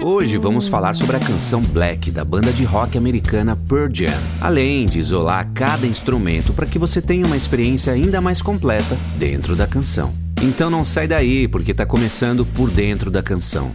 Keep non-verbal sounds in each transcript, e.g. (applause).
Hoje vamos falar sobre a canção Black da banda de rock americana Pearl Jam, além de isolar cada instrumento para que você tenha uma experiência ainda mais completa dentro da canção. Então não sai daí, porque está começando por dentro da canção.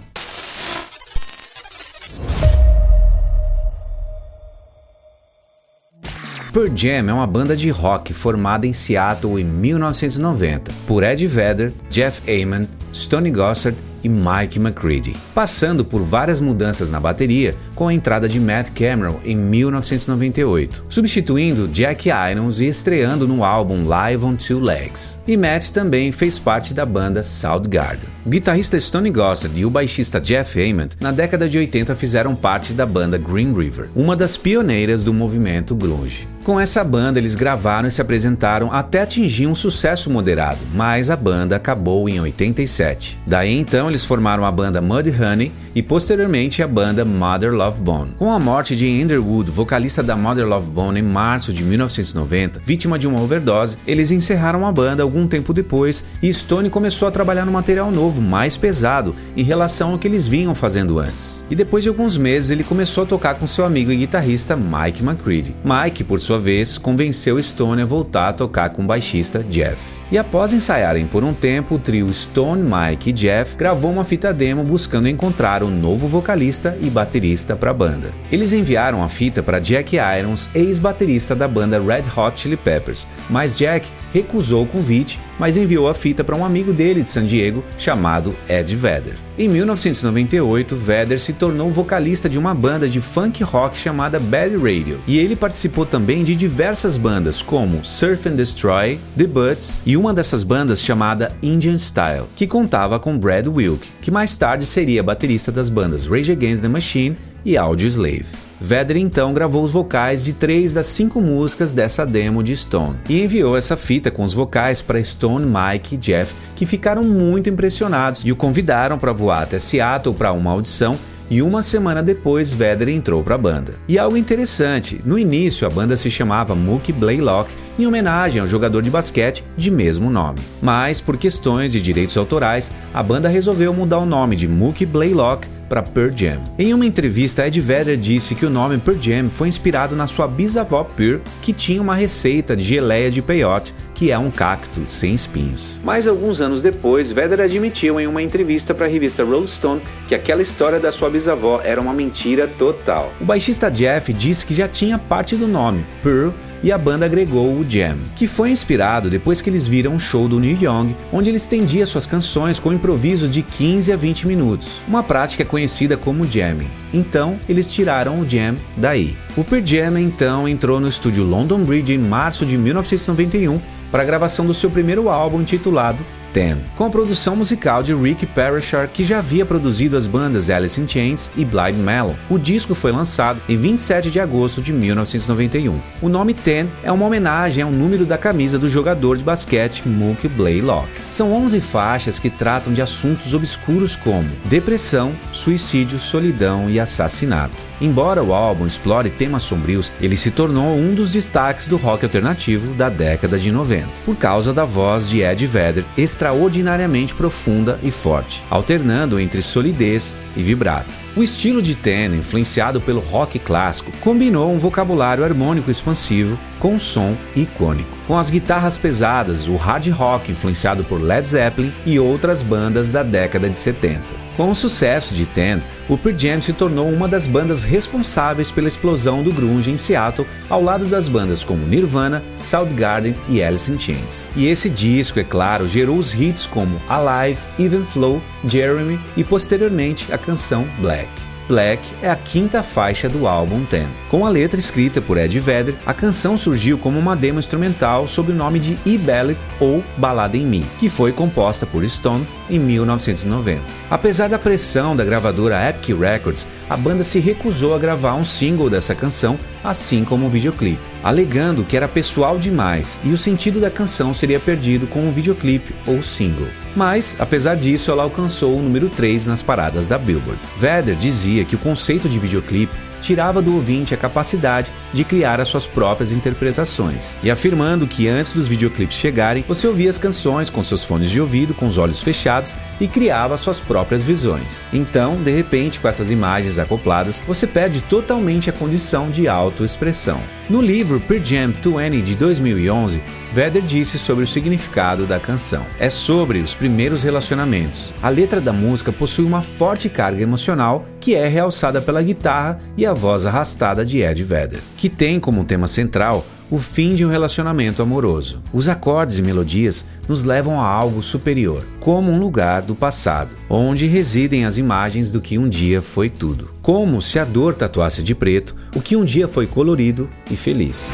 Pearl Jam é uma banda de rock formada em Seattle em 1990 por Ed Vedder, Jeff Ament, Stony Gossard e Mike McCready, passando por várias mudanças na bateria com a entrada de Matt Cameron em 1998, substituindo Jack Irons e estreando no álbum Live on Two Legs. E Matt também fez parte da banda Soundgarden. O guitarrista Stony Gossard e o baixista Jeff Ament, na década de 80, fizeram parte da banda Green River, uma das pioneiras do movimento grunge. Com essa banda, eles gravaram e se apresentaram até atingir um sucesso moderado, mas a banda acabou em 87. Daí então, eles formaram a banda Mudhoney e posteriormente a banda Mother Love Bone. Com a morte de Andrew Wood, vocalista da Mother Love Bone, em março de 1990, vítima de uma overdose, eles encerraram a banda algum tempo depois e Stone começou a trabalhar no material novo, mais pesado, em relação ao que eles vinham fazendo antes. E depois de alguns meses, ele começou a tocar com seu amigo e guitarrista Mike McCready. Mike, por sua sua vez, convenceu Stone a voltar a tocar com o baixista Jeff. E após ensaiarem por um tempo, o trio Stone, Mike e Jeff gravou uma fita demo buscando encontrar um novo vocalista e baterista para a banda. Eles enviaram a fita para Jack Irons, ex-baterista da banda Red Hot Chili Peppers, mas Jack recusou o convite, mas enviou a fita para um amigo dele de San Diego chamado Ed Vedder. Em 1998, Vedder se tornou vocalista de uma banda de funk rock chamada Bad Radio, e ele participou também de diversas bandas como Surf and Destroy, The Butts e uma dessas bandas chamada Indian Style, que contava com Brad Wilk, que mais tarde seria baterista das bandas Rage Against the Machine e Audio Slave. Vedder então gravou os vocais de três das cinco músicas dessa demo de Stone e enviou essa fita com os vocais para Stone, Mike e Jeff, que ficaram muito impressionados e o convidaram para voar até Seattle para uma audição e uma semana depois Vedder entrou para a banda. E algo interessante, no início a banda se chamava Mookie Blaylock em homenagem ao jogador de basquete de mesmo nome. Mas por questões de direitos autorais, a banda resolveu mudar o nome de Mookie Blaylock para Pearl Jam. Em uma entrevista, Ed Vedder disse que o nome Pearl Jam foi inspirado na sua bisavó Pearl, que tinha uma receita de geleia de peyote, que é um cacto sem espinhos. Mas alguns anos depois, Vedder admitiu em uma entrevista para a revista Rolling Stone que aquela história da sua bisavó era uma mentira total. O baixista Jeff disse que já tinha parte do nome, Pearl, e a banda agregou o Jam, que foi inspirado depois que eles viram um show do Neil Young, onde ele estendia suas canções com improvisos de 15 a 20 minutos, uma prática conhecida como jamming. Então, eles tiraram o jam daí. O Pearl Jam então entrou no estúdio London Bridge em março de 1991 para a gravação do seu primeiro álbum intitulado Ten, com produção musical de Rick Parashar, que já havia produzido as bandas Alice in Chains e Blind Melon. O disco foi lançado em 27 de agosto de 1991. O nome Ten é uma homenagem ao número da camisa do jogador de basquete Mookie Blaylock. São 11 faixas que tratam de assuntos obscuros como depressão, suicídio, solidão e assassinato. Embora o álbum explore temas sombrios, ele se tornou um dos destaques do rock alternativo da década de 90, por causa da voz de Ed Vedder extraordinariamente profunda e forte, alternando entre solidez e vibrato. O estilo de Ten, influenciado pelo rock clássico, combinou um vocabulário harmônico expansivo com um som icônico. Com as guitarras pesadas, o hard rock influenciado por Led Zeppelin e outras bandas da década de 70. Com o sucesso de Ten, o Pearl Jam se tornou uma das bandas responsáveis pela explosão do grunge em Seattle, ao lado das bandas como Nirvana, Soundgarden e Alice in Chains. E esse disco, é claro, gerou os hits como Alive, Even Flow, Jeremy e posteriormente a canção Black. Black é a quinta faixa do álbum Ten. Com a letra escrita por Ed Vedder, a canção surgiu como uma demo instrumental sob o nome de E-Ballad ou Balada em Mi, que foi composta por Stone em 1990. Apesar da pressão da gravadora Epic Records, a banda se recusou a gravar um single dessa canção, assim como um videoclipe, alegando que era pessoal demais e o sentido da canção seria perdido com um videoclipe ou single. Mas, apesar disso, ela alcançou o número 3 nas paradas da Billboard. Vedder dizia que o conceito de videoclipe tirava do ouvinte a capacidade de criar as suas próprias interpretações, e afirmando que antes dos videoclipes chegarem, você ouvia as canções com seus fones de ouvido, com os olhos fechados e criava suas próprias visões. Então, de repente, com essas imagens acopladas, você perde totalmente a condição de autoexpressão. No livro Per Jam 20 de 2011, Vedder disse sobre o significado da canção. É sobre os primeiros relacionamentos. A letra da música possui uma forte carga emocional que é realçada pela guitarra e a voz arrastada de Ed Vedder, que tem como tema central o fim de um relacionamento amoroso. Os acordes e melodias nos levam a algo superior, como um lugar do passado, onde residem as imagens do que um dia foi tudo. Como se a dor tatuasse de preto o que um dia foi colorido e feliz.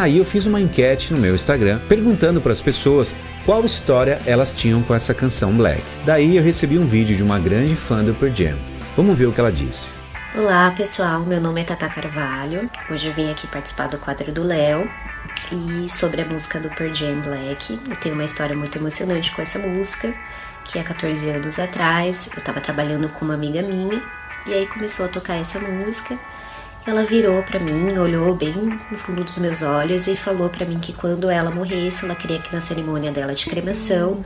Aí eu fiz uma enquete no meu Instagram perguntando para as pessoas qual história elas tinham com essa canção Black. Daí eu recebi um vídeo de uma grande fã do Pearl Jam. Vamos ver o que ela disse. Olá pessoal, meu nome é Tata Carvalho. Hoje eu vim aqui participar do quadro do Léo e sobre a música do Pearl Jam Black. Eu tenho uma história muito emocionante com essa música, que há 14 anos atrás eu estava trabalhando com uma amiga minha e aí começou a tocar essa música ela virou para mim, olhou bem no fundo dos meus olhos e falou para mim que quando ela morresse, ela queria que na cerimônia dela de cremação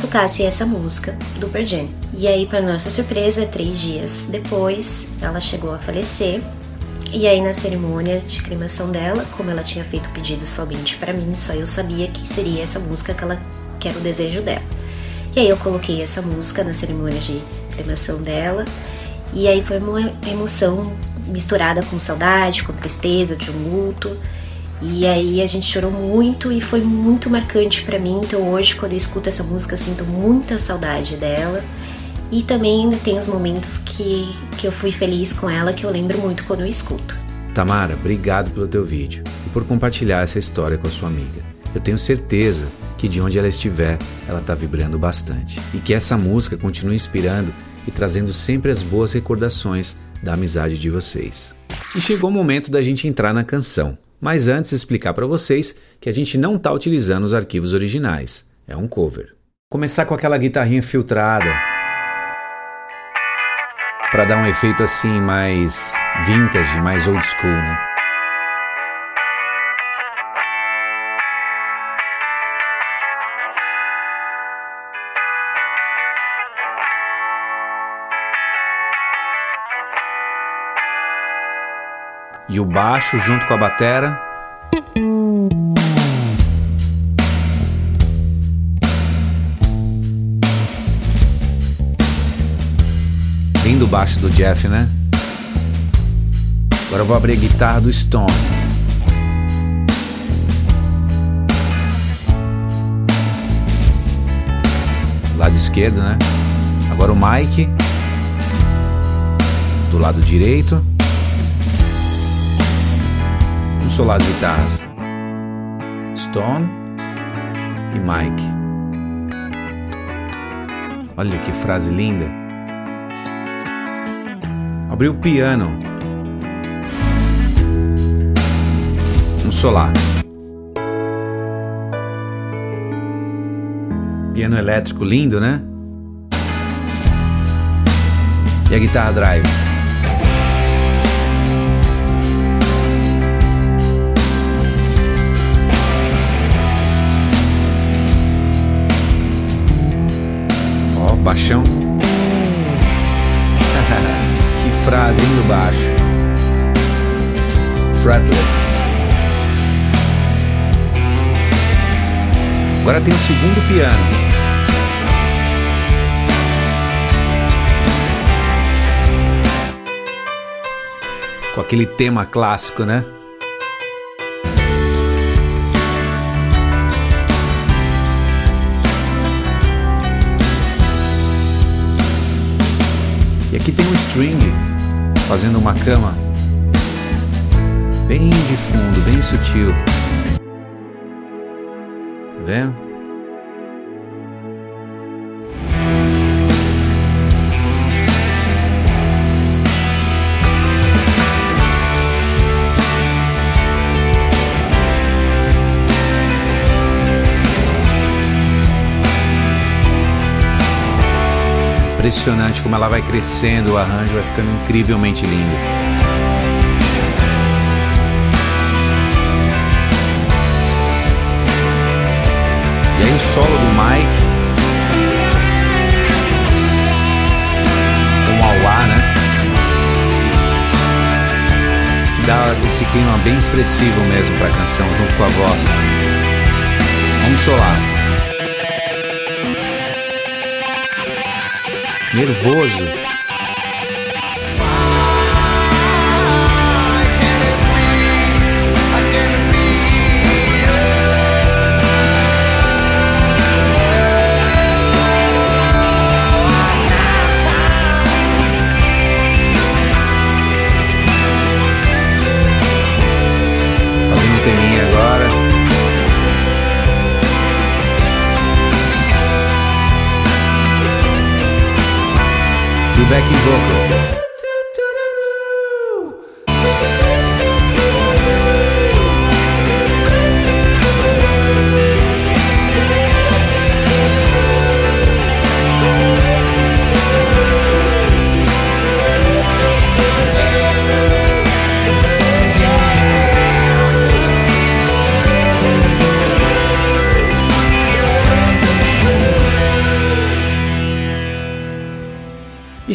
tocasse essa música do Pearl Jam. E aí, para nossa surpresa, três dias depois, ela chegou a falecer. E aí, na cerimônia de cremação dela, como ela tinha feito o pedido somente para mim, só eu sabia que seria essa música que ela que era o desejo dela. E aí eu coloquei essa música na cerimônia de cremação dela. E aí foi uma emoção misturada com saudade, com tristeza de um luto. E aí a gente chorou muito e foi muito marcante para mim. Então hoje, quando eu escuto essa música, eu sinto muita saudade dela. E também tem os momentos que, que eu fui feliz com ela, que eu lembro muito quando eu escuto. Tamara, obrigado pelo teu vídeo e por compartilhar essa história com a sua amiga. Eu tenho certeza que de onde ela estiver, ela está vibrando bastante. E que essa música continue inspirando e trazendo sempre as boas recordações da amizade de vocês. E chegou o momento da gente entrar na canção, mas antes explicar para vocês que a gente não está utilizando os arquivos originais, é um cover. Começar com aquela guitarrinha filtrada para dar um efeito assim mais vintage, mais old school, né? E o baixo junto com a batera. Lindo baixo do Jeff, né? Agora eu vou abrir a guitarra do Stone. Lado esquerdo, né? Agora o Mike do lado direito. Solar as guitarras. Stone e Mike. Olha que frase linda. Abriu o piano. Um solar. Piano elétrico lindo, né? E a guitarra drive. Baixão. (laughs) que frase, hein, do baixo. Fretless. Agora tem o segundo piano. Com aquele tema clássico, né? Aqui tem um string fazendo uma cama bem de fundo, bem sutil. Tá vendo? Impressionante como ela vai crescendo, o arranjo vai ficando incrivelmente lindo. E aí o solo do Mike com o auá, né? Que dá esse clima bem expressivo mesmo para a canção junto com a voz. Vamos solar. Nervoso. Backing vocal.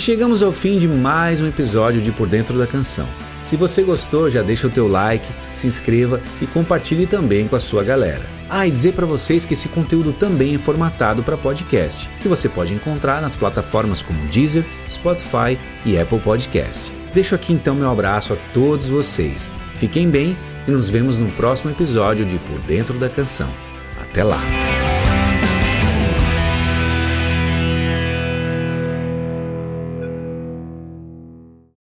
Chegamos ao fim de mais um episódio de Por Dentro da Canção. Se você gostou, já deixa o teu like, se inscreva e compartilhe também com a sua galera. Ah, e dizer para vocês que esse conteúdo também é formatado para podcast, que você pode encontrar nas plataformas como Deezer, Spotify e Apple Podcast. Deixo aqui então meu abraço a todos vocês. Fiquem bem e nos vemos no próximo episódio de Por Dentro da Canção. Até lá!